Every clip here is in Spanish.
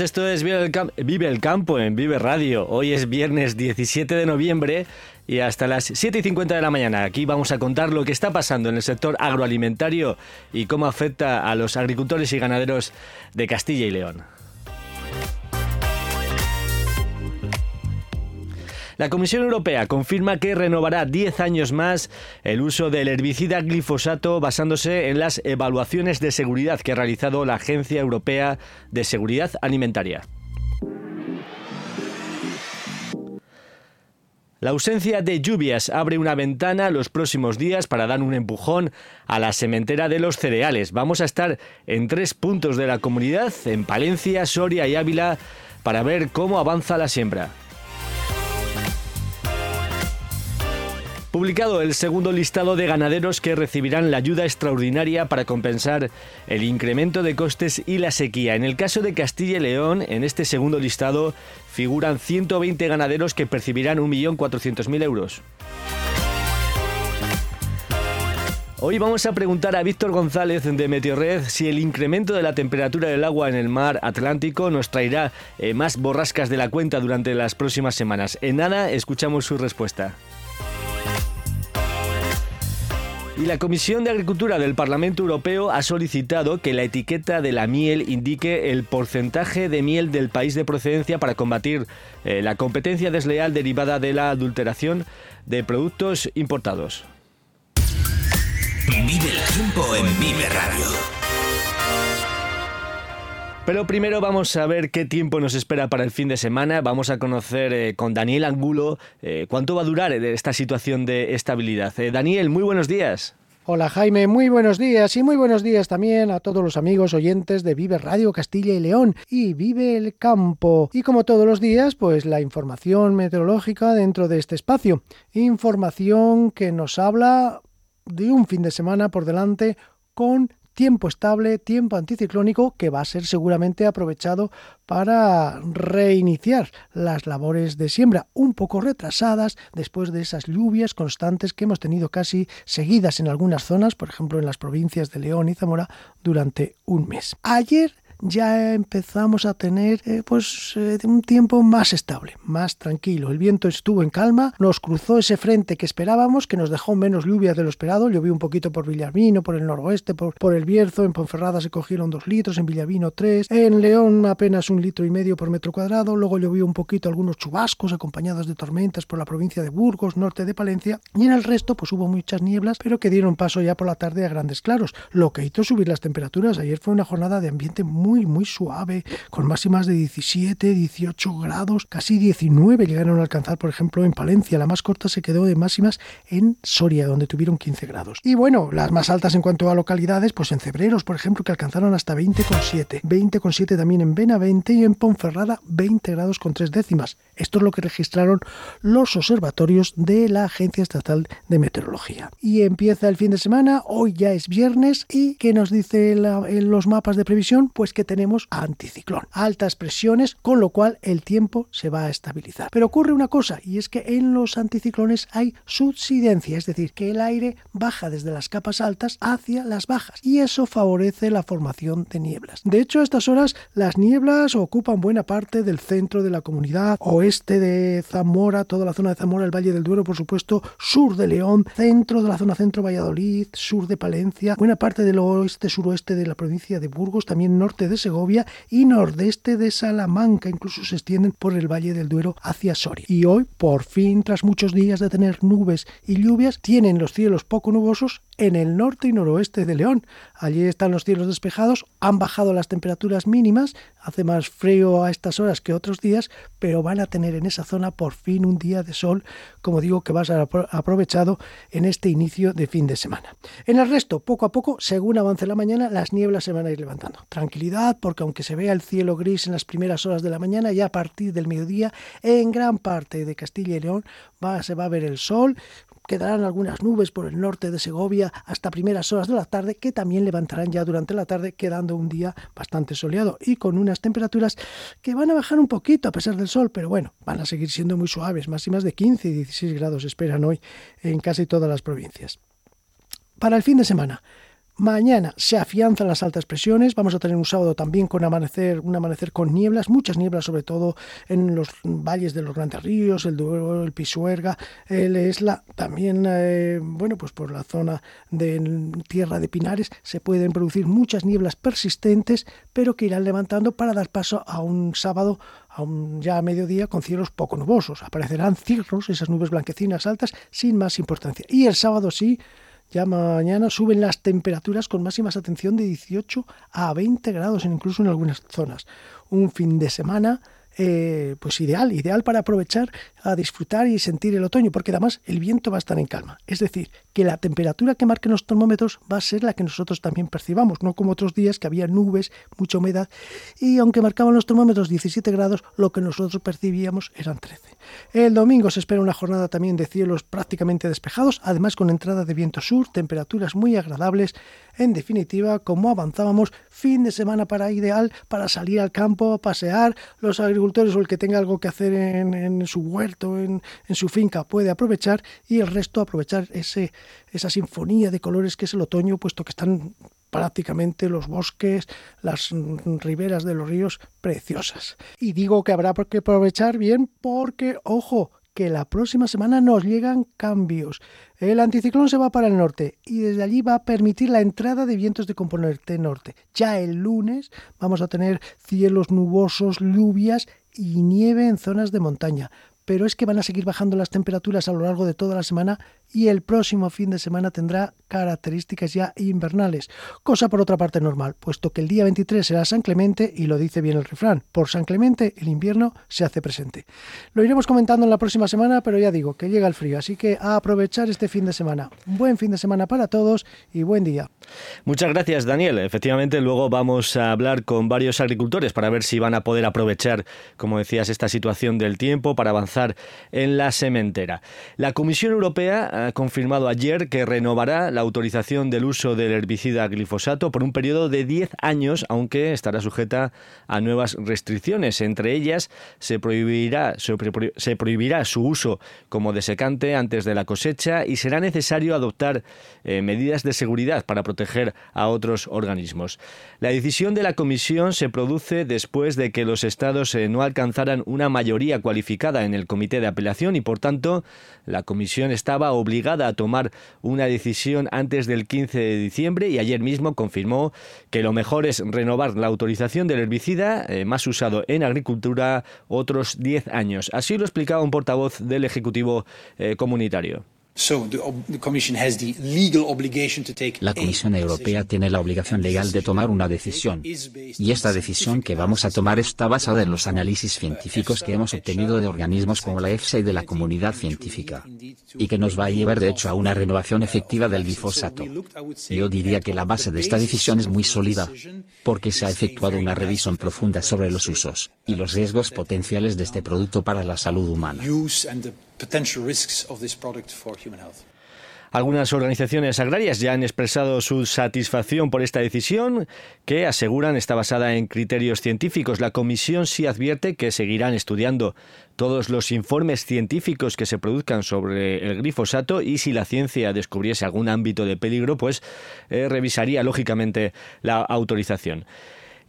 Esto es Vive el, Campo en Vive Radio. Hoy es viernes 17 de noviembre y hasta las 7 y 50 de la mañana aquí vamos a contar lo que está pasando en el sector agroalimentario y cómo afecta a los agricultores y ganaderos de Castilla y León. La Comisión Europea confirma que renovará 10 años más el uso del herbicida glifosato basándose en las evaluaciones de seguridad que ha realizado la Agencia Europea de Seguridad Alimentaria. La ausencia de lluvias abre una ventana los próximos días para dar un empujón a la sementera de los cereales. Vamos a estar en tres puntos de la comunidad, en Palencia, Soria y Ávila, para ver cómo avanza la siembra. Publicado el segundo listado de ganaderos que recibirán la ayuda extraordinaria para compensar el incremento de costes y la sequía. En el caso de Castilla y León, en este segundo listado figuran 120 ganaderos que percibirán 1.400.000 euros. Hoy vamos a preguntar a Víctor González de Meteorred si el incremento de la temperatura del agua en el mar Atlántico nos traerá eh, más borrascas de la cuenta durante las próximas semanas. En nada escuchamos su respuesta. Y la Comisión de Agricultura del Parlamento Europeo ha solicitado que la etiqueta de la miel indique el porcentaje de miel del país de procedencia para combatir eh, la competencia desleal derivada de la adulteración de productos importados. Tiempo en Vive Radio. Pero primero vamos a ver qué tiempo nos espera para el fin de semana. Vamos a conocer eh, con Daniel Angulo eh, cuánto va a durar eh, esta situación de estabilidad. Daniel, muy buenos días. Hola Jaime, muy buenos días y muy buenos días también a todos los amigos oyentes de Vive Radio Castilla y León y Vive el Campo. Y como todos los días, pues la información meteorológica dentro de este espacio. Información que nos habla de un fin de semana por delante con tiempo estable, tiempo anticiclónico que va a ser seguramente aprovechado para reiniciar las labores de siembra un poco retrasadas después de esas lluvias constantes que hemos tenido casi seguidas en algunas zonas, por ejemplo en las provincias de León y Zamora, durante un mes. Ayer ya empezamos a tener eh, pues eh, un tiempo más estable, más tranquilo. El viento estuvo en calma, nos cruzó ese frente que esperábamos, que nos dejó menos lluvia de lo esperado. Llovió un poquito por Villamino, por el noroeste, por, por el Bierzo. En Ponferrada se cogieron dos litros, en Villavino tres, en León apenas un litro y medio por metro cuadrado. Luego llovió un poquito algunos chubascos acompañados de tormentas por la provincia de Burgos, norte de Palencia. Y en el resto pues hubo muchas nieblas, pero que dieron paso ya por la tarde a grandes claros, lo que hizo subir las temperaturas. Ayer fue una jornada de ambiente muy muy, muy suave, con máximas de 17, 18 grados, casi 19 llegaron a alcanzar, por ejemplo, en Palencia. La más corta se quedó de máximas en Soria, donde tuvieron 15 grados. Y bueno, las más altas en cuanto a localidades, pues en Cebreros, por ejemplo, que alcanzaron hasta 20,7. 20,7 también en Benavente y en Ponferrada 20 grados con 3 décimas. Esto es lo que registraron los observatorios de la Agencia Estatal de Meteorología. Y empieza el fin de semana, hoy ya es viernes, y ¿qué nos dice los mapas de previsión? Pues que tenemos anticiclón, altas presiones, con lo cual el tiempo se va a estabilizar. Pero ocurre una cosa, y es que en los anticiclones hay subsidencia, es decir, que el aire baja desde las capas altas hacia las bajas, y eso favorece la formación de nieblas. De hecho, a estas horas las nieblas ocupan buena parte del centro de la comunidad, oeste de Zamora, toda la zona de Zamora, el Valle del Duero, por supuesto, sur de León, centro de la zona centro Valladolid, sur de Palencia, buena parte del oeste, suroeste de la provincia de Burgos, también norte de de Segovia y nordeste de Salamanca, incluso se extienden por el Valle del Duero hacia Soria. Y hoy, por fin, tras muchos días de tener nubes y lluvias, tienen los cielos poco nubosos en el norte y noroeste de León. Allí están los cielos despejados, han bajado las temperaturas mínimas, hace más frío a estas horas que otros días, pero van a tener en esa zona por fin un día de sol, como digo, que va a ser aprovechado en este inicio de fin de semana. En el resto, poco a poco, según avance la mañana, las nieblas se van a ir levantando. Tranquilidad, porque aunque se vea el cielo gris en las primeras horas de la mañana, ya a partir del mediodía, en gran parte de Castilla y León va, se va a ver el sol, Quedarán algunas nubes por el norte de Segovia hasta primeras horas de la tarde, que también levantarán ya durante la tarde, quedando un día bastante soleado y con unas temperaturas que van a bajar un poquito a pesar del sol, pero bueno, van a seguir siendo muy suaves, máximas de 15 y 16 grados esperan hoy en casi todas las provincias. Para el fin de semana, Mañana se afianzan las altas presiones. Vamos a tener un sábado también con amanecer, un amanecer con nieblas, muchas nieblas, sobre todo en los valles de los grandes ríos, el Duero, el Pisuerga, el Esla, también, eh, bueno, pues por la zona de tierra de Pinares se pueden producir muchas nieblas persistentes, pero que irán levantando para dar paso a un sábado ya a mediodía con cielos poco nubosos. Aparecerán cirros, esas nubes blanquecinas altas, sin más importancia. Y el sábado sí ya mañana suben las temperaturas con máximas atención de 18 a 20 grados, incluso en algunas zonas. Un fin de semana eh, pues ideal, ideal para aprovechar a disfrutar y sentir el otoño, porque además el viento va a estar en calma. Es decir, que la temperatura que marquen los termómetros va a ser la que nosotros también percibamos, no como otros días que había nubes, mucha humedad, y aunque marcaban los termómetros 17 grados, lo que nosotros percibíamos eran 13. El domingo se espera una jornada también de cielos prácticamente despejados, además con entrada de viento sur, temperaturas muy agradables, en definitiva, como avanzábamos, fin de semana para ideal para salir al campo, pasear, los agricultores o el que tenga algo que hacer en, su huerto, en, su finca, puede aprovechar y el resto aprovechar esa sinfonía de colores que es el otoño, puesto que están prácticamente los bosques, las riberas de los ríos preciosas. Y digo que habrá que aprovechar bien porque, ojo, que la próxima semana nos llegan cambios. El anticiclón se va para el norte y desde allí va a permitir la entrada de vientos de componente norte. Ya el lunes vamos a tener cielos nubosos, lluvias y nieve en zonas de montaña pero es que van a seguir bajando las temperaturas a lo largo de toda la semana y el próximo fin de semana tendrá características ya invernales, cosa por otra parte normal, puesto que el día 23 será San Clemente y lo dice bien el refrán, por San Clemente el invierno se hace presente. Lo iremos comentando en la próxima semana, pero ya digo que llega el frío, así que a aprovechar este fin de semana. buen fin de semana para todos y buen día. Muchas gracias Daniel. Efectivamente luego vamos a hablar con varios agricultores para ver si van a poder aprovechar, como decías, esta situación del tiempo para avanzar en la sementera. La Comisión Europea ha confirmado ayer que renovará la autorización del uso del herbicida glifosato por un periodo de 10 años, aunque estará sujeta a nuevas restricciones. Entre ellas, se prohibirá, prohibirá su uso como desecante antes de la cosecha y será necesario adoptar eh, medidas de seguridad para proteger a otros organismos. La decisión de la Comisión se produce después de que los estados eh, no alcanzaran una mayoría cualificada en el Comité de Apelación y, por tanto, la Comisión estaba obligada obligada a tomar una decisión antes del 15 de diciembre y ayer mismo confirmó que lo mejor es renovar la autorización del herbicida eh, más usado en agricultura otros 10 años. Así lo explicaba un portavoz del Ejecutivo eh, Comunitario. La Comisión Europea tiene la obligación legal de tomar una decisión. Y esta decisión que vamos a tomar está basada en los análisis científicos que hemos obtenido de organismos como la EFSA y de la comunidad científica. Y que nos va a llevar de hecho a una renovación efectiva del glifosato. Yo diría que la base de esta decisión es muy sólida, porque se ha efectuado una revisión profunda sobre los usos y los riesgos potenciales de este producto para la salud humana. Algunas organizaciones agrarias ya han expresado su satisfacción por esta decisión, que aseguran está basada en criterios científicos. La Comisión sí advierte que seguirán estudiando todos los informes científicos que se produzcan sobre el glifosato y si la ciencia descubriese algún ámbito de peligro, pues eh, revisaría lógicamente la autorización.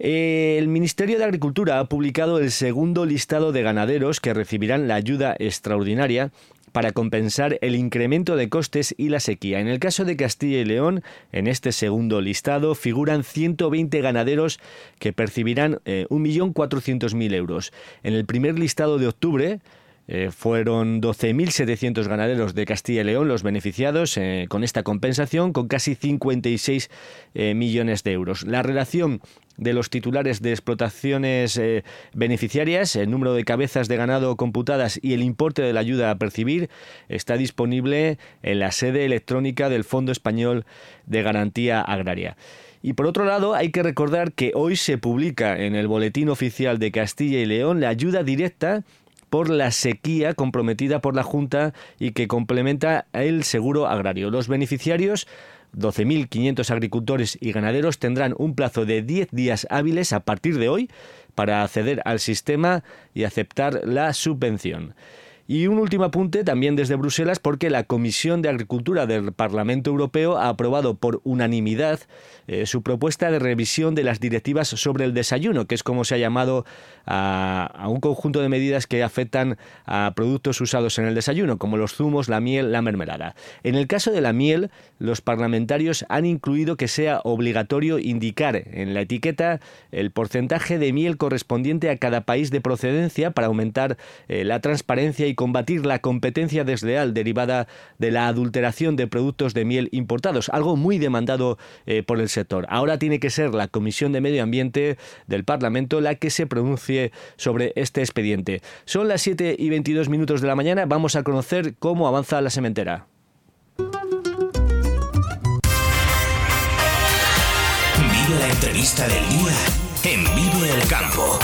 El Ministerio de Agricultura ha publicado el segundo listado de ganaderos que recibirán la ayuda extraordinaria para compensar el incremento de costes y la sequía. En el caso de Castilla y León, en este segundo listado figuran 120 ganaderos que percibirán 1.400.000 euros. En el primer listado de octubre, eh, fueron 12.700 ganaderos de Castilla y León los beneficiados eh, con esta compensación, con casi 56 eh, millones de euros. La relación de los titulares de explotaciones beneficiarias, el número de cabezas de ganado computadas y el importe de la ayuda a percibir está disponible en la sede electrónica del Fondo Español de Garantía Agraria. Y por otro lado, hay que recordar que hoy se publica en el Boletín Oficial de Castilla y León la ayuda directa por la sequía comprometida por la Junta y que complementa el seguro agrario. Los beneficiarios 12.500 agricultores y ganaderos tendrán un plazo de 10 días hábiles a partir de hoy para acceder al sistema y aceptar la subvención. Y un último apunte también desde Bruselas porque la Comisión de Agricultura del Parlamento Europeo ha aprobado por unanimidad eh, su propuesta de revisión de las directivas sobre el desayuno, que es como se ha llamado a, un conjunto de medidas que afectan a productos usados en el desayuno, como los zumos, la miel, la mermelada. En el caso de la miel, los parlamentarios han incluido que sea obligatorio indicar en la etiqueta el porcentaje de miel correspondiente a cada país de procedencia para aumentar eh, la transparencia y combatir la competencia desleal derivada de la adulteración de productos de miel importados, algo muy demandado eh, por el sector. Ahora tiene que ser la Comisión de Medio Ambiente del Parlamento la que se pronuncie sobre este expediente. Son las 7 y 22 minutos de la mañana, vamos a conocer cómo avanza la sementera. Vive la entrevista del día en Vive el Campo.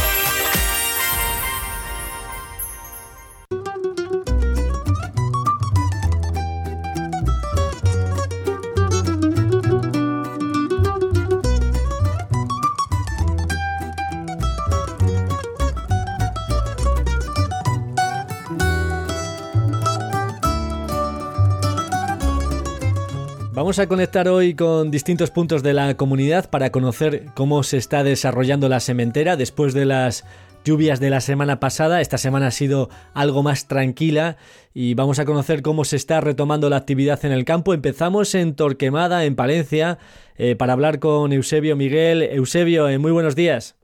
Vamos a conectar hoy con distintos puntos de la comunidad para conocer cómo se está desarrollando la sementera después de las lluvias de la semana pasada. Esta semana ha sido algo más tranquila y vamos a conocer cómo se está retomando la actividad en el campo. Empezamos en Torquemada, en Palencia, eh, para hablar con Eusebio Miguel. Eusebio, eh, muy buenos días.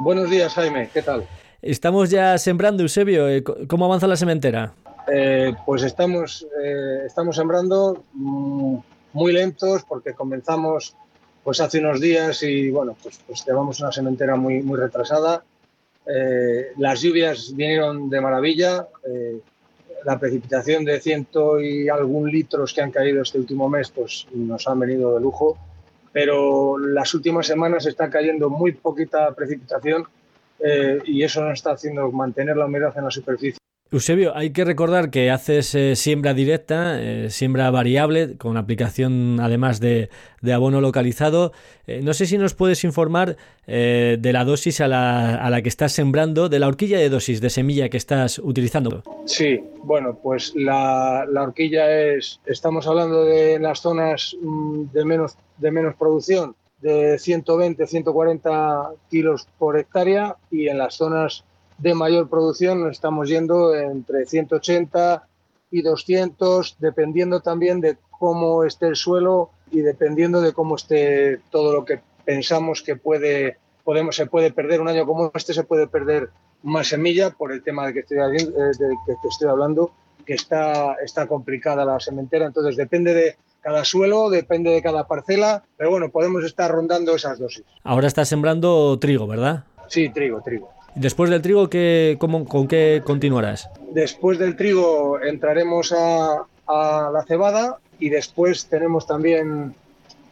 Buenos días, Jaime. ¿Qué tal? Estamos ya sembrando, Eusebio. Eh, ¿Cómo avanza la sementera? Eh, pues estamos, eh, estamos sembrando mm, muy lentos porque comenzamos pues hace unos días y bueno, pues, pues llevamos una sementera muy, muy retrasada. Eh, las lluvias vinieron de maravilla. la precipitación de ciento y algún litros que han caído este último mes pues nos han venido de lujo. Pero las últimas semanas está cayendo muy poquita precipitación y eso nos está haciendo mantener la humedad en la superficie Eusebio, hay que recordar que haces eh, siembra directa, eh, siembra variable, con aplicación además de, abono localizado. Eh, no sé si nos puedes informar de la dosis a la, que estás sembrando, de la horquilla de dosis de semilla que estás utilizando. Sí, bueno, pues la, horquilla es, estamos hablando de las zonas mm, de menos, de menos producción, de 120, 140 kilos por hectárea, y en las zonas de mayor producción nos estamos yendo entre 180 y 200, dependiendo también de cómo esté el suelo y dependiendo de cómo esté todo lo que pensamos que puede, podemos, se puede perder. Un año como este se puede perder más semilla por el tema de que estoy, eh, que estoy hablando, que está, está complicada la sementera. Entonces depende de cada suelo, depende de cada parcela, pero bueno, podemos estar rondando esas dosis. Ahora está sembrando trigo, ¿verdad? Sí, trigo, trigo. Después del trigo, ¿qué, ¿con qué continuarás? Después del trigo entraremos a, la cebada y después tenemos también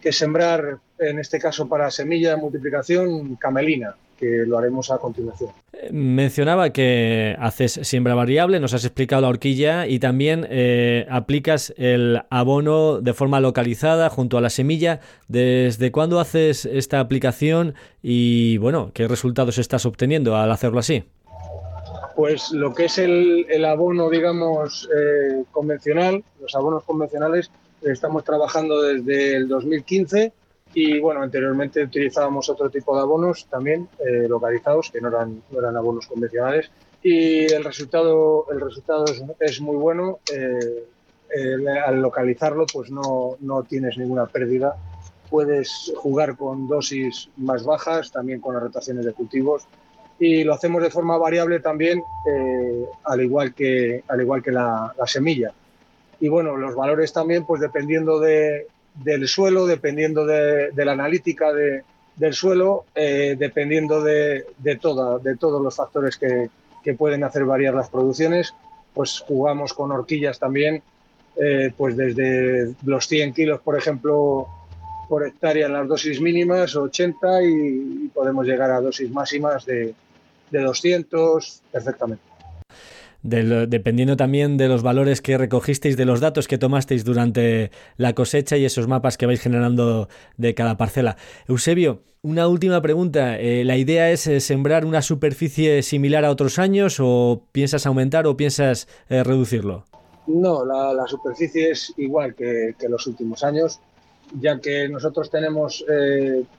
que sembrar, en este caso para semilla de multiplicación, camelina que lo haremos a continuación. Mencionaba que haces siembra variable, nos has explicado la horquilla y también eh, aplicas el abono de forma localizada junto a la semilla. ¿Desde cuándo haces esta aplicación y bueno, qué resultados estás obteniendo al hacerlo así? Pues lo que es el, abono, digamos, eh, convencional, los abonos convencionales, estamos trabajando desde el 2015 Y bueno, anteriormente utilizábamos otro tipo de abonos también eh, localizados, que no eran, no eran abonos convencionales. Y el resultado, el resultado es, muy bueno. Eh, al localizarlo, pues no, no tienes ninguna pérdida. Puedes jugar con dosis más bajas, también con las rotaciones de cultivos y lo hacemos de forma variable también, eh, al igual que, al igual que la, semilla. Y bueno, los valores también, pues dependiendo de, del suelo, dependiendo de, la analítica de, del suelo, eh, dependiendo de, de, toda, de todos los factores que, que, pueden hacer variar las producciones, pues jugamos con horquillas también, eh, pues desde los 100 kilos, por ejemplo, por hectárea en las dosis mínimas, 80, y podemos llegar a dosis máximas de, de 200 perfectamente. Dependiendo también de los valores que recogisteis, de los datos que tomasteis durante la cosecha y esos mapas que vais generando de cada parcela. Eusebio, una última pregunta. Eh, ¿La idea es eh, sembrar una superficie similar a otros años o piensas aumentar o piensas eh, reducirlo? No, la, superficie es igual que, que, los últimos años, ya que nosotros tenemos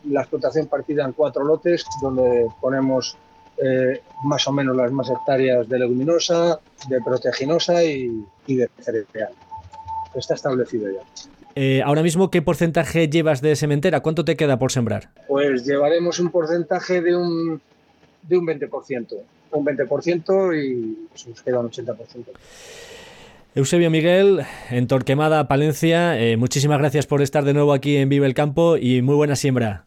la explotación partida en cuatro lotes donde ponemos eh, más o menos las más hectáreas de leguminosa, de proteaginosa y, de cereal. Está establecido ya. Eh, ahora mismo, ¿qué porcentaje llevas de sementera? ¿Cuánto te queda por sembrar? Pues llevaremos un porcentaje de un, de un 20%. Un 20% y pues, nos queda un 80%. Eusebio Miguel, en Torquemada, Palencia, eh, muchísimas gracias por estar de nuevo aquí en Vive el Campo y muy buena siembra.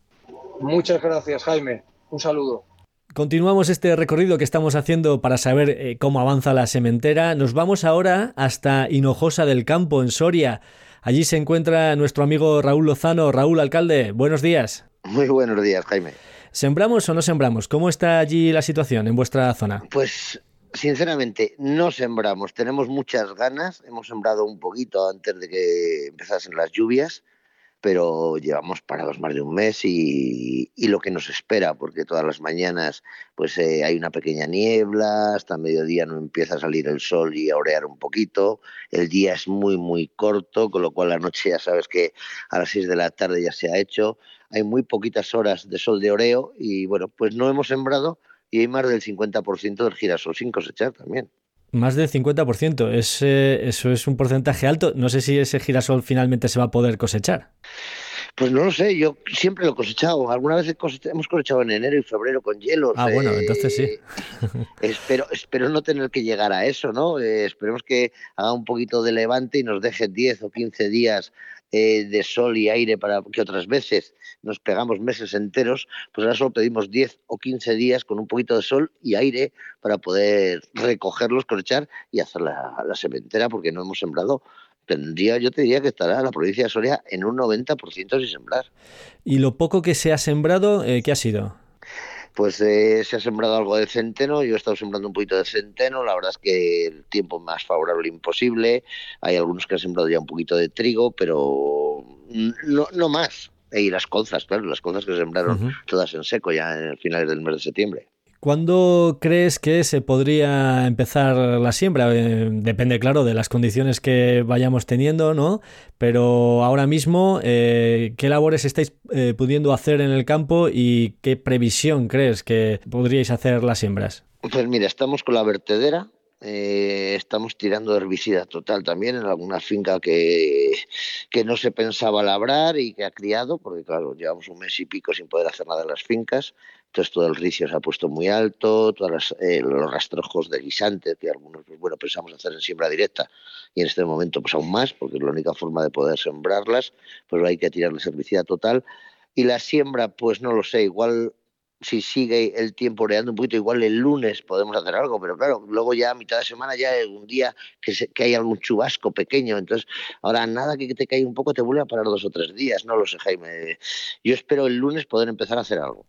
Muchas gracias, Jaime. Un saludo. Continuamos este recorrido que estamos haciendo para saber eh, cómo avanza la sementera. Nos vamos ahora hasta Hinojosa del Campo, en Soria. Allí se encuentra nuestro amigo Raúl Lozano. Raúl, alcalde, buenos días. Muy buenos días, Jaime. ¿Sembramos o no sembramos? ¿Cómo está allí la situación en vuestra zona? Pues sinceramente no sembramos. Tenemos muchas ganas. Hemos sembrado un poquito antes de que empezasen las lluvias pero llevamos parados más de un mes y, lo que nos espera, porque todas las mañanas pues eh, hay una pequeña niebla, hasta mediodía no empieza a salir el sol y a orear un poquito, el día es muy muy corto, con lo cual la noche ya sabes que a las 6 de la tarde ya se ha hecho, hay muy poquitas horas de sol de oreo y bueno, pues no hemos sembrado y hay más del 50% del girasol sin cosechar también. Más del 50%. Es, eso es un porcentaje alto. No sé si ese girasol finalmente se va a poder cosechar. Pues no lo sé, yo siempre lo he cosechado. Alguna vez hemos cosechado en enero y febrero con hielo. Ah, bueno, entonces sí. espero, espero no tener que llegar a eso, ¿no? Eh, esperemos que haga un poquito de levante y nos deje 10 o 15 días eh, de sol y aire para que otras veces nos pegamos meses enteros, pues ahora solo pedimos 10 o 15 días con un poquito de sol y aire para poder recogerlos, cosechar y hacer la, la sementera porque no hemos sembrado tendría, yo te diría que estará la provincia de Soria en un 90% sin sembrar. ¿Y lo poco que se ha sembrado, eh, qué ha sido? Pues eh, se ha sembrado algo de centeno, yo he estado sembrando un poquito de centeno, la verdad es que el tiempo más favorable imposible, hay algunos que han sembrado ya un poquito de trigo, pero no, no más. Y las colzas, claro, las colzas que se sembraron todas en seco ya en finales del mes de septiembre. ¿Cuándo crees que se podría empezar la siembra? Eh, depende, claro, de las condiciones que vayamos teniendo, ¿no? Pero ahora mismo, eh, ¿qué labores estáis eh, pudiendo hacer en el campo y qué previsión crees que podríais hacer las siembras? Pues mira, estamos con la vertedera, estamos tirando herbicida total también en alguna finca que, que no se pensaba labrar y que ha criado, porque claro, llevamos un mes y pico sin poder hacer nada en las fincas. Entonces todo el ricio se ha puesto muy alto, todos eh, los rastrojos de guisantes, que algunos pues, bueno, pensamos hacer en siembra directa y en este momento pues aún más, porque es la única forma de poder sembrarlas, pues hay que tirarles herbicida total. Y la siembra, pues no lo sé, igual si sigue el tiempo oreando un poquito, igual el lunes podemos hacer algo, pero claro, luego ya a mitad de semana ya un día que, que hay algún chubasco pequeño, entonces ahora nada que te caiga un poco te vuelve a parar dos o tres días, no lo sé Jaime. Yo espero el lunes poder empezar a hacer algo.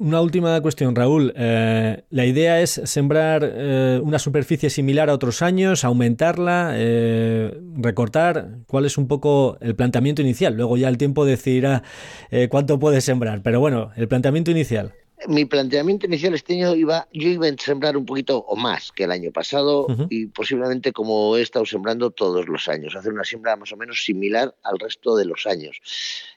Una última cuestión, Raúl. Eh, la idea es sembrar eh, una superficie similar a otros años, aumentarla, eh, recortar. ¿Cuál es un poco el planteamiento inicial? Luego ya el tiempo decidirá cuánto puedes sembrar. Pero bueno, el planteamiento inicial. Mi planteamiento inicial este año iba, yo iba a sembrar un poquito o más que el año pasado y posiblemente como he estado sembrando todos los años, hacer una siembra más o menos similar al resto de los años.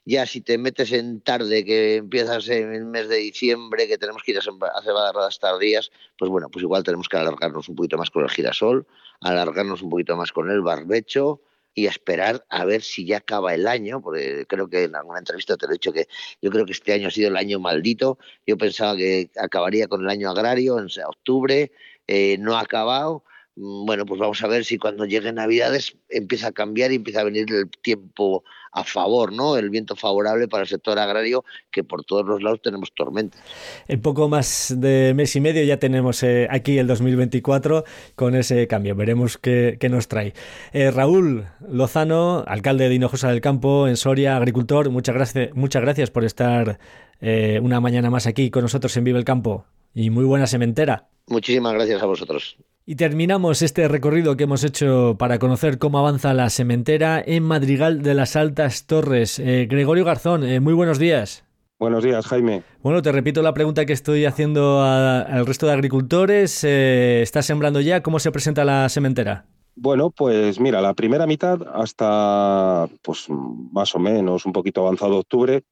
Ya si te metes en tarde, que empiezas en el mes de diciembre, que tenemos que ir a, a cebadas tardías, pues bueno, pues igual tenemos que alargarnos un poquito más con el girasol, alargarnos un poquito más con el barbecho, y esperar a ver si ya acaba el año, porque creo que en alguna entrevista te he dicho que yo creo que este año ha sido el año maldito, yo pensaba que acabaría con el año agrario en octubre, eh, no ha acabado, mm, bueno, pues vamos a ver si cuando lleguen Navidades empieza a cambiar y empieza a venir el tiempo a favor, ¿no? El viento favorable para el sector agrario, que por todos los lados tenemos tormentas. En poco más de mes y medio ya tenemos eh, aquí el 2024 con ese cambio. Veremos qué, nos trae. Eh, Raúl Lozano, alcalde de Hinojosa del Campo, en Soria, agricultor, muchas gracias, muchas gracias por estar eh, una mañana más aquí con nosotros en Vive el Campo. Y muy buena sementera. Muchísimas gracias a vosotros. Y terminamos este recorrido que hemos hecho para conocer cómo avanza la sementera en Madrigal de las Altas Torres. Eh, Gregorio Garzón, eh, muy buenos días. Buenos días, Jaime. Bueno, te repito la pregunta que estoy haciendo al resto de agricultores. Eh, ¿Estás sembrando ya? ¿Cómo se presenta la sementera? Bueno, pues mira, la primera mitad hasta pues más o menos un poquito avanzado octubre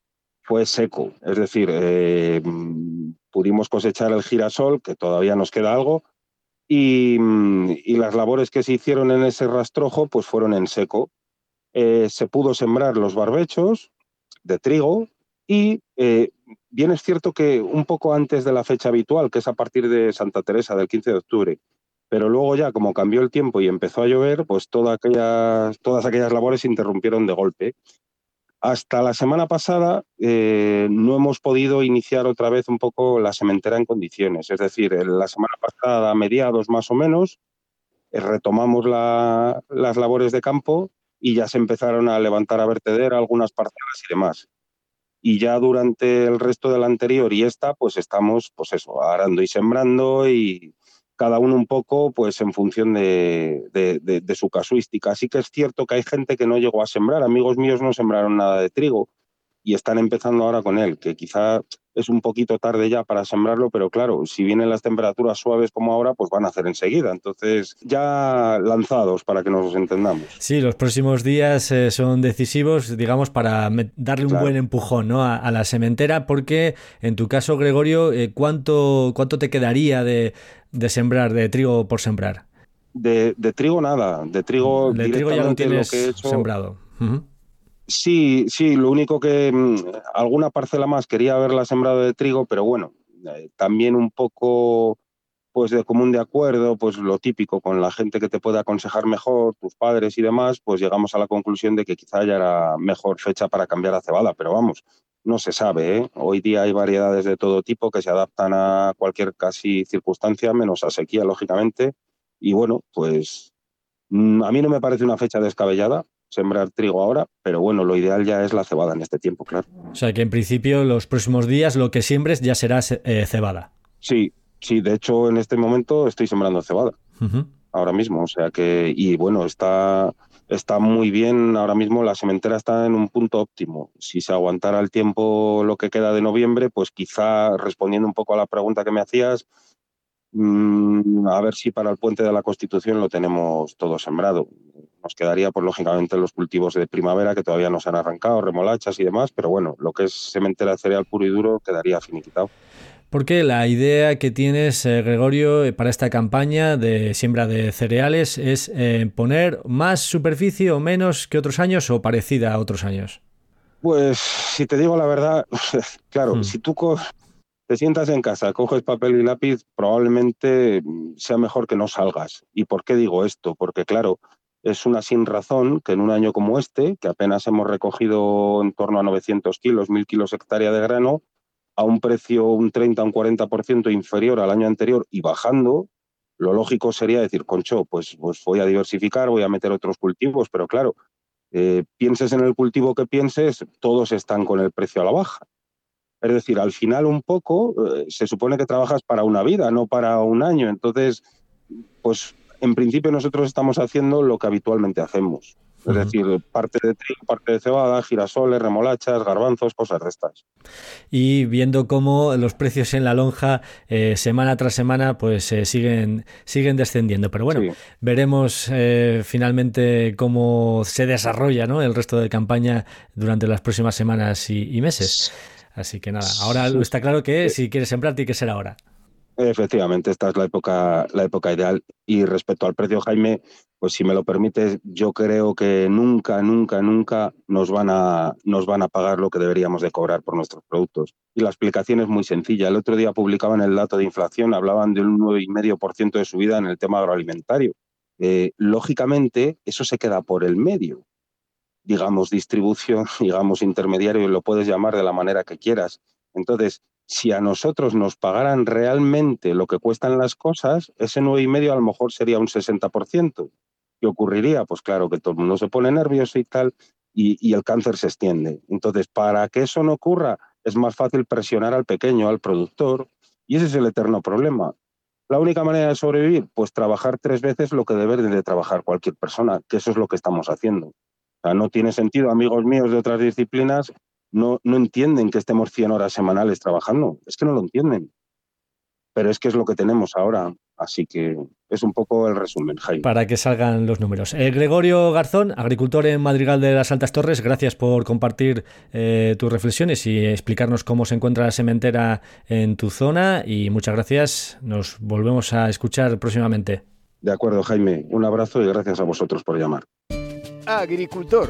fue seco. Es decir, pudimos cosechar el girasol, que todavía nos queda algo, Mm, y, las labores que se hicieron en ese rastrojo pues fueron en seco. Eh, se pudo sembrar los barbechos de trigo y eh, bien es cierto que un poco antes de la fecha habitual, que es a partir de Santa Teresa, del 15 de octubre, pero luego ya como cambió el tiempo y empezó a llover, pues todas aquellas, todas aquellas labores se interrumpieron de golpe. Hasta la semana pasada eh, no hemos podido iniciar otra vez un poco la sementera en condiciones. Es decir, la semana pasada, a mediados más o menos, eh, retomamos las labores de campo y ya se empezaron a levantar a vertedera algunas parcelas y demás. Y ya durante el resto del anterior y esta, pues estamos, pues eso, arando y sembrando y, cada uno un poco pues en función de, su casuística. Así que es cierto que hay gente que no llegó a sembrar, amigos míos no sembraron nada de trigo y están empezando ahora con él, que quizá es un poquito tarde ya para sembrarlo, pero claro, si vienen las temperaturas suaves como ahora, pues van a hacer enseguida. Entonces, ya lanzados para que nos entendamos. Sí, los próximos días eh, son decisivos, digamos, para darle un buen empujón ¿no? a, la sementera, porque en tu caso, Gregorio, eh, ¿cuánto, ¿cuánto te quedaría de, de sembrar, de trigo por sembrar? De, trigo nada, de trigo, de trigo ya lo tienes sembrado. Sí, sí, lo único que mm, alguna parcela más quería haberla sembrado de trigo, pero bueno, eh, también un poco pues de común de acuerdo, pues lo típico con la gente que te puede aconsejar mejor, tus padres y demás, pues llegamos a la conclusión de que quizá ya era mejor fecha para cambiar a cebada, pero vamos, no se sabe. ¿eh? Hoy día hay variedades de todo tipo que se adaptan a cualquier casi circunstancia, menos a sequía, lógicamente. Y bueno, pues mm, a mí no me parece una fecha descabellada sembrar trigo ahora, pero bueno, lo ideal ya es la cebada en este tiempo, claro. O sea que en principio los próximos días lo que siembres ya será eh, cebada. Sí, sí, de hecho en este momento estoy sembrando cebada. Ahora mismo, o sea que, y bueno, está está muy bien. Ahora mismo la sementera está en un punto óptimo. Si se aguantara el tiempo lo que queda de noviembre, pues quizá respondiendo un poco a la pregunta que me hacías, mm, a ver si para el puente de la Constitución lo tenemos todo sembrado. Nos quedaría, pues lógicamente, los cultivos de primavera que todavía no se han arrancado, remolachas y demás, pero bueno, lo que es sementera de cereal puro y duro quedaría finiquitado. Porque la idea que tienes, eh, Gregorio, eh, para esta campaña de siembra de cereales es eh, poner más superficie o menos que otros años o parecida a otros años. Pues si te digo la verdad, claro, hmm. si tú te sientas en casa, coges papel y lápiz, probablemente sea mejor que no salgas. ¿Y por qué digo esto? Porque claro, es una sin razón que en un año como este, que apenas hemos recogido en torno a 900 kilos, 1000 kilos hectárea de grano, a un precio un 30 o un 40% inferior al año anterior y bajando, lo lógico sería decir, concho, pues, pues voy a diversificar, voy a meter otros cultivos, pero claro, eh, pienses en el cultivo que pienses, todos están con el precio a la baja. Es decir, al final un poco eh, se supone que trabajas para una vida, no para un año. Entonces, pues en principio nosotros estamos haciendo lo que habitualmente hacemos. Es decir, parte de trigo, parte de cebada, girasoles, remolachas, garbanzos, cosas de estas. Y viendo cómo los precios en la lonja eh, semana tras semana pues eh, siguen, siguen descendiendo. Pero bueno, veremos eh, finalmente cómo se desarrolla ¿no? el resto de campaña durante las próximas semanas y, meses. Así que nada, ahora está claro que si quieres sembrar tiene que ser ahora. Efectivamente, esta es la época, la época ideal. Y respecto al precio, Jaime, pues si me lo permites, yo creo que nunca, nunca, nunca nos van a, nos van a pagar lo que deberíamos de cobrar por nuestros productos. Y la explicación es muy sencilla. El otro día publicaban el dato de inflación, hablaban de un 9,5% de subida en el tema agroalimentario. Eh, lógicamente, eso se queda por el medio. Digamos distribución, digamos intermediario, lo puedes llamar de la manera que quieras. Entonces, si a nosotros nos pagaran realmente lo que cuestan las cosas, ese nueve y medio a lo mejor sería un 60%. ¿Qué ocurriría? Pues claro que todo el mundo se pone nervioso y tal, y, el cáncer se extiende. Entonces, para que eso no ocurra, es más fácil presionar al pequeño, al productor, y ese es el eterno problema. La única manera de sobrevivir, pues trabajar tres veces lo que debe de trabajar cualquier persona, que eso es lo que estamos haciendo. O sea, no tiene sentido, amigos míos de otras disciplinas, no, no entienden que estemos 100 horas semanales trabajando. Es que no lo entienden. Pero es que es lo que tenemos ahora. Así que es un poco el resumen, Jaime. Para que salgan los números. Eh, Gregorio Garzón, agricultor en Madrigal de las Altas Torres, gracias por compartir eh, tus reflexiones y explicarnos cómo se encuentra la sementera en tu zona. Y muchas gracias. Nos volvemos a escuchar próximamente. De acuerdo, Jaime. Un abrazo y gracias a vosotros por llamar. Agricultor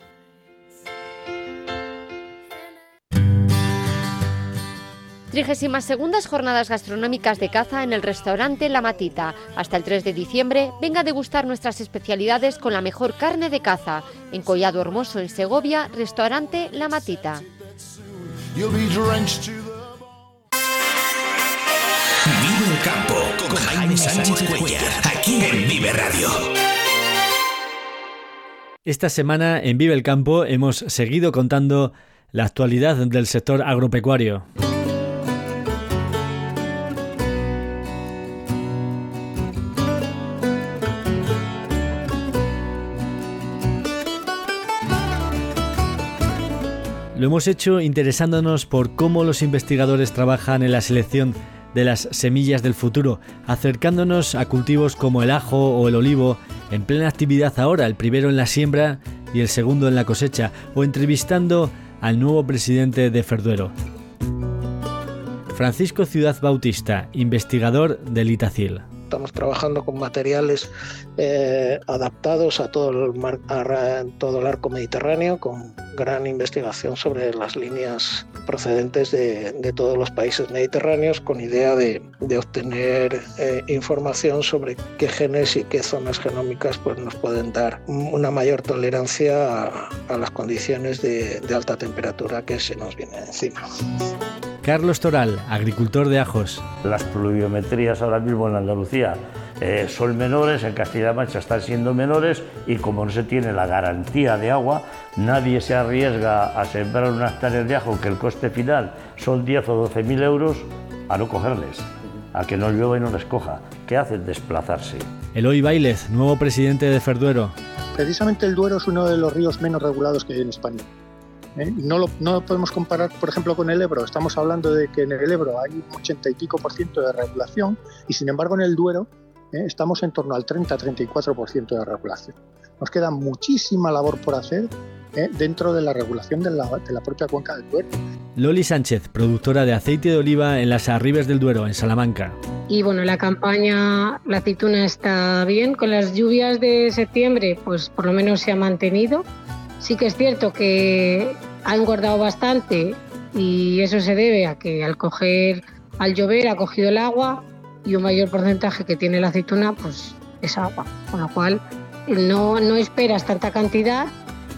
32 Jornadas Gastronómicas de Caza en el restaurante La Matita. Hasta el 3 de diciembre, venga a degustar nuestras especialidades con la mejor carne de caza. En Collado Hermoso, en Segovia, restaurante La Matita. Vive el campo con Jaime Sánchez Cuellar, aquí en Vive Radio. Esta semana en Vive el Campo hemos seguido contando la actualidad del sector agropecuario. Lo hemos hecho interesándonos por cómo los investigadores trabajan en la selección de las semillas del futuro, acercándonos a cultivos como el ajo o el olivo, en plena actividad ahora, el primero en la siembra y el segundo en la cosecha, o entrevistando al nuevo presidente de Ferduero. Francisco Ciudad Bautista, investigador del Itacil. Estamos trabajando con materiales eh, adaptados a todo, el todo el arco mediterráneo, con gran investigación sobre las líneas procedentes de, todos los países mediterráneos, con idea de, obtener eh, información sobre qué genes y qué zonas genómicas pues, nos pueden dar una mayor tolerancia a, las condiciones de, de alta temperatura que se nos viene encima. Carlos Toral, agricultor de ajos. Las pluviometrías ahora mismo en Andalucía eh, son menores, en Castilla-La Mancha están siendo menores y como no se tiene la garantía de agua, nadie se arriesga a sembrar unas hectáreas de ajo que el coste final son 10 o 12 mil euros a no cogerles, a que no llueva y no les coja. ¿Qué hacen? Desplazarse. Eloy Bailez, nuevo presidente de Ferduero. Precisamente el Duero es uno de los ríos menos regulados que hay en España. ¿Eh? No, lo, no podemos comparar, por ejemplo, con el Ebro. Estamos hablando de que en el Ebro hay un 80 y pico por ciento de regulación y sin embargo en el Duero ¿eh? estamos en torno al 30-34% de regulación. Nos queda muchísima labor por hacer ¿eh? dentro de la regulación de la, de la propia cuenca del Duero. Loli Sánchez, productora de aceite de oliva en las Arribes del Duero, en Salamanca. Y bueno, la campaña, la aceituna está bien. Con las lluvias de septiembre, pues por lo menos se ha mantenido. Sí que es cierto que ha engordado bastante y eso se debe a que al coger, al llover ha cogido el agua y un mayor porcentaje que tiene la aceituna, pues es agua. Con lo cual no, no esperas tanta cantidad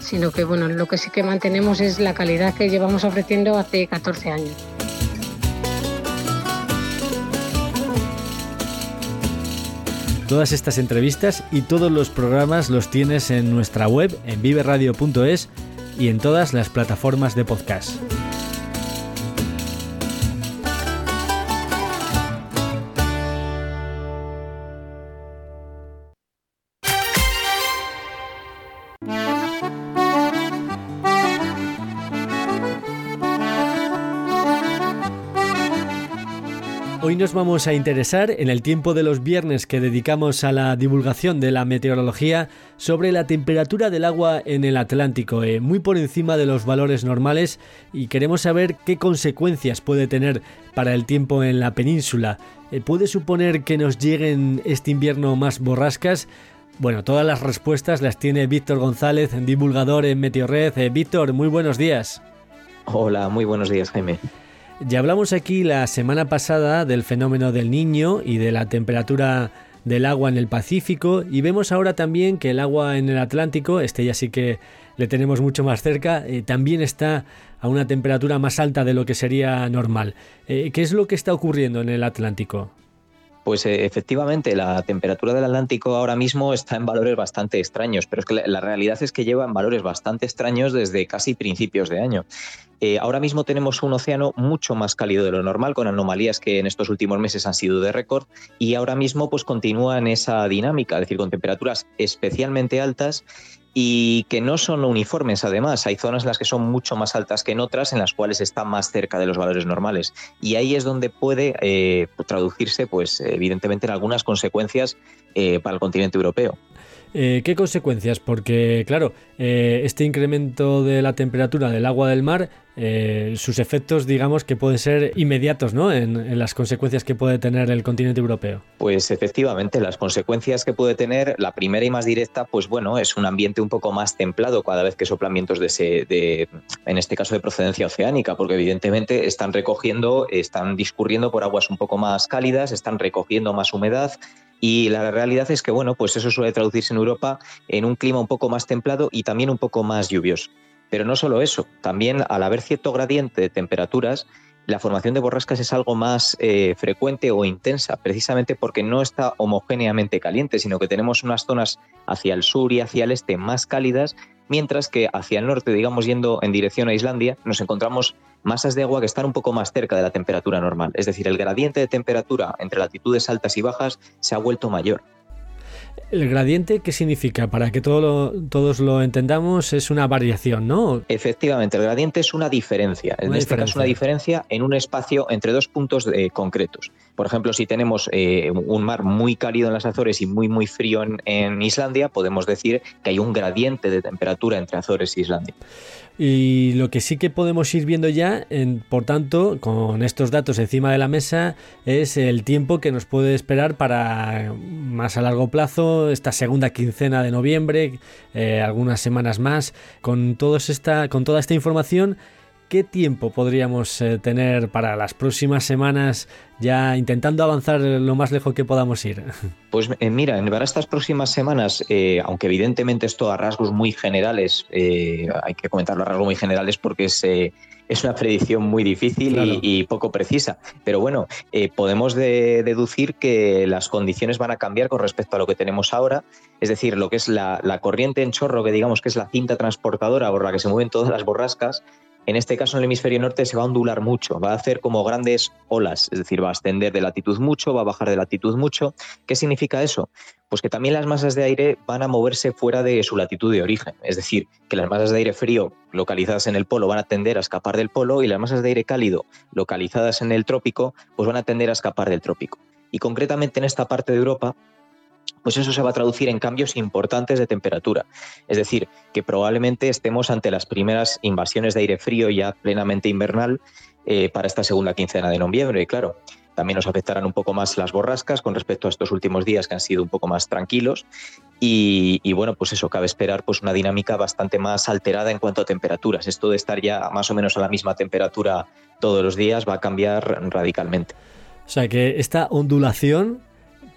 sino que bueno, lo que sí que mantenemos es la calidad que llevamos ofreciendo hace 14 años. Todas estas entrevistas y todos los programas los tienes en nuestra web en viveradio.es y en todas las plataformas de podcast. Hoy nos vamos a interesar en el tiempo de los viernes que dedicamos a la divulgación de la meteorología sobre la temperatura del agua en el Atlántico, eh, muy por encima de los valores normales y queremos saber qué consecuencias puede tener para el tiempo en la península. Eh, ¿Puede suponer que nos lleguen este invierno más borrascas? Bueno, todas las respuestas las tiene Víctor González, divulgador en Meteorred. Eh, Víctor, muy buenos días. Hola, muy buenos días, Jaime. Ya hablamos aquí la semana pasada del fenómeno del niño y de la temperatura del agua en el Pacífico y vemos ahora también que el agua en el Atlántico, este ya sí que le tenemos mucho más cerca, eh, también está a una temperatura más alta de lo que sería normal. Eh, ¿Qué es lo que está ocurriendo en el Atlántico? Pues eh, efectivamente, la temperatura del Atlántico ahora mismo está en valores bastante extraños, pero es que la, realidad es que lleva en valores bastante extraños desde casi principios de año. Eh, ahora mismo tenemos un océano mucho más cálido de lo normal, con anomalías que en estos últimos meses han sido de récord, y ahora mismo pues continúa en esa dinámica, es decir, con temperaturas especialmente altas y que no son uniformes además. Hay zonas en las que son mucho más altas que en otras, en las cuales está más cerca de los valores normales. Y ahí es donde puede eh, traducirse, pues evidentemente, en algunas consecuencias eh, para el continente europeo. Eh, ¿Qué consecuencias? Porque, claro, eh, este incremento de la temperatura del agua del mar, eh, sus efectos, digamos, que pueden ser inmediatos, ¿no? En, las consecuencias que puede tener el continente europeo. Pues efectivamente, las consecuencias que puede tener, la primera y más directa, pues bueno, es un ambiente un poco más templado cada vez que soplan vientos de, en este caso, de procedencia oceánica, porque evidentemente están recogiendo, están discurriendo por aguas un poco más cálidas, están recogiendo más humedad y la realidad es que, bueno, pues eso suele traducirse en Europa en un clima un poco más templado y también un poco más lluvioso. Pero no solo eso, también al haber cierto gradiente de temperaturas, la formación de borrascas es algo más eh, frecuente o intensa, precisamente porque no está homogéneamente caliente, sino que tenemos unas zonas hacia el sur y hacia el este más cálidas mientras que hacia el norte, digamos yendo en dirección a Islandia, nos encontramos masas de agua que están un poco más cerca de la temperatura normal. Es decir, el gradiente de temperatura entre latitudes altas y bajas se ha vuelto mayor. ¿El gradiente qué significa? Para que todos lo entendamos, es una variación, ¿no? Efectivamente, el gradiente es una diferencia. en este caso, una diferencia en un espacio entre dos puntos eh, concretos. Por ejemplo, si tenemos eh, un mar muy cálido en las Azores y muy, muy frío en, Islandia, podemos decir que hay un gradiente de temperatura entre Azores y Islandia. Y lo que sí que podemos ir viendo ya, por tanto, con estos datos encima de la mesa, es el tiempo que nos puede esperar para más a largo plazo, esta segunda quincena de noviembre, eh, algunas semanas más. Con, esta, con toda esta información, ¿Qué tiempo podríamos eh, tener para las próximas semanas ya intentando avanzar lo más lejos que podamos ir? Pues eh, mira, para estas próximas semanas, eh, aunque evidentemente esto a rasgos muy generales, hay que comentarlo a rasgos muy generales porque es, es una predicción muy difícil y, poco precisa. Pero bueno, podemos deducir que las condiciones van a cambiar con respecto a lo que tenemos ahora. Es decir, lo que es la, la corriente en chorro, que digamos que es la cinta transportadora por la que se mueven todas las borrascas, en este caso, en el hemisferio norte se va a ondular mucho, va a hacer como grandes olas, es decir, va a ascender de latitud mucho, va a bajar de latitud mucho. ¿Qué significa eso? Pues que también las masas de aire van a moverse fuera de su latitud de origen, es decir, que las masas de aire frío localizadas en el polo van a tender a escapar del polo y las masas de aire cálido localizadas en el trópico pues van a tender a escapar del trópico. Y concretamente en esta parte de Europa pues eso se va a traducir en cambios importantes de temperatura. Es decir, que probablemente estemos ante las primeras invasiones de aire frío ya plenamente invernal eh, para esta segunda quincena de noviembre. Y claro, también nos afectarán un poco más las borrascas con respecto a estos últimos días que han sido un poco más tranquilos. Y, bueno, pues eso, cabe esperar pues una dinámica bastante más alterada en cuanto a temperaturas. Esto de estar ya más o menos a la misma temperatura todos los días va a cambiar radicalmente. O sea que esta ondulación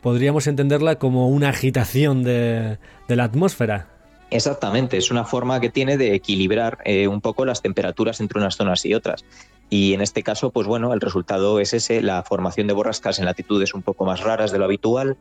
podríamos entenderla como una agitación de, la atmósfera. Exactamente, es una forma que tiene de equilibrar eh, un poco las temperaturas entre unas zonas y otras. Y en este caso, pues bueno, el resultado es ese, la formación de borrascas en latitudes un poco más raras de lo habitual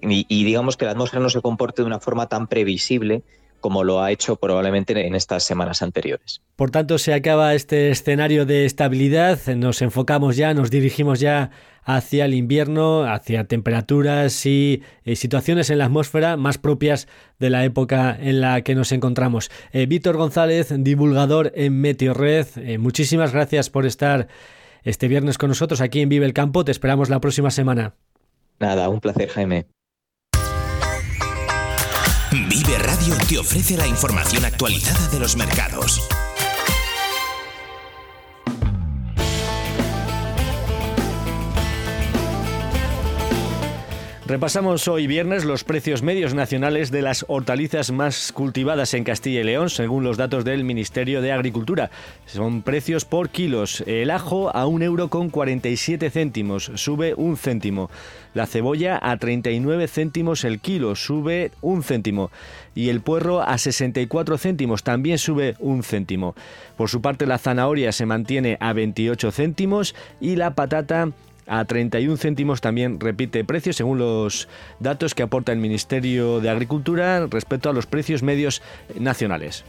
y, y digamos que la atmósfera no se comporte de una forma tan previsible como lo ha hecho probablemente en estas semanas anteriores. Por tanto, se acaba este escenario de estabilidad, nos enfocamos ya, nos dirigimos ya hacia el invierno, hacia temperaturas y, eh, situaciones en la atmósfera más propias de la época en la que nos encontramos. Eh, Víctor González, divulgador en Meteorred, eh, muchísimas gracias por estar este viernes con nosotros aquí en Vive el Campo. Te esperamos la próxima semana. Nada, un placer, Jaime. Vive Radio te ofrece la información actualizada de los mercados. Repasamos hoy viernes los precios medios nacionales de las hortalizas más cultivadas en Castilla y León, según los datos del Ministerio de Agricultura. Son precios por kilos. El ajo a un euro con 47 céntimos, sube un céntimo. La cebolla a 39 céntimos el kilo, sube un céntimo. Y el puerro a 64 céntimos, también sube un céntimo. Por su parte, la zanahoria se mantiene a 28 céntimos y la patata a 31 céntimos también repite precio según los datos que aporta el Ministerio de Agricultura respecto a los precios medios nacionales.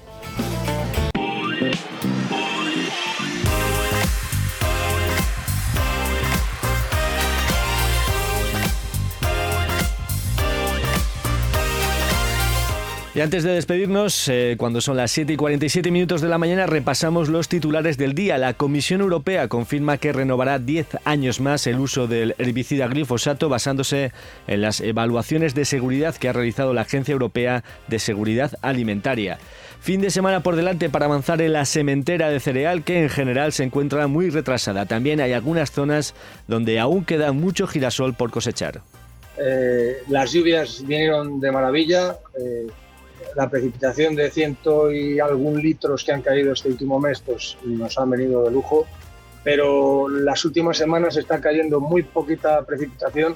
Y antes de despedirnos, eh, cuando son las 7 y 47 minutos de la mañana, repasamos los titulares del día. La Comisión Europea confirma que renovará 10 años más el uso del herbicida glifosato basándose en las evaluaciones de seguridad que ha realizado la Agencia Europea de Seguridad Alimentaria. Fin de semana por delante para avanzar en la sementera de cereal que en general se encuentra muy retrasada. También hay algunas zonas donde aún queda mucho girasol por cosechar. Eh, las lluvias vinieron de maravilla. Eh, la precipitación de ciento y algún litros que han caído este último mes, pues nos han venido de lujo. Pero las últimas semanas está cayendo muy poquita precipitación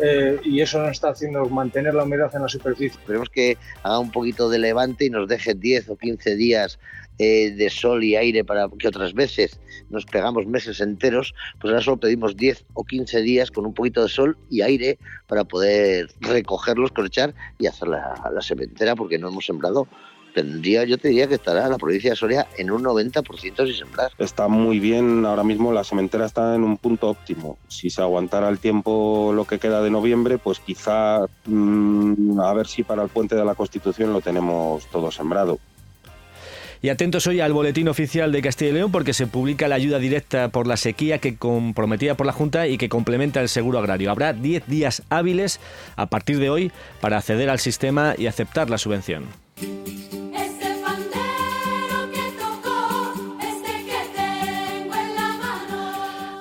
eh, y eso nos está haciendo mantener la humedad en la superficie. Esperemos que haga un poquito de levante y nos deje 10 o 15 días eh, de sol y aire para que otras veces nos pegamos meses enteros, pues ahora solo pedimos 10 o 15 días con un poquito de sol y aire para poder recogerlos, cosechar y hacer la, la sementera porque no hemos sembrado tendría, yo te diría que estará la provincia de Soria en un 90% sin sembrar. Está muy bien, ahora mismo la sementera está en un punto óptimo. Si se aguantara el tiempo lo que queda de noviembre, pues quizá mm, a ver si para el puente de la Constitución lo tenemos todo sembrado. Y atentos hoy al boletín oficial de Castilla y León porque se publica la ayuda directa por la sequía que comprometida por la Junta y que complementa el seguro agrario. Habrá 10 días hábiles a partir de hoy para acceder al sistema y aceptar la subvención.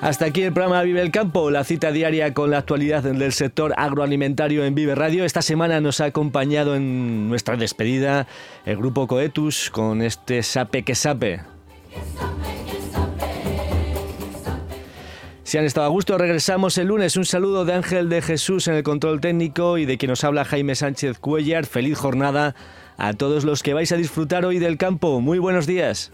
Hasta aquí el programa Vive el Campo, la cita diaria con la actualidad del sector agroalimentario en Vive Radio. Esta semana nos ha acompañado en nuestra despedida el grupo Coetus con este Sape que Sape. Si han estado a gusto, regresamos el lunes. Un saludo de Ángel de Jesús en el control técnico y de quien nos habla Jaime Sánchez Cuellar. Feliz jornada a todos los que vais a disfrutar hoy del campo. Muy buenos días.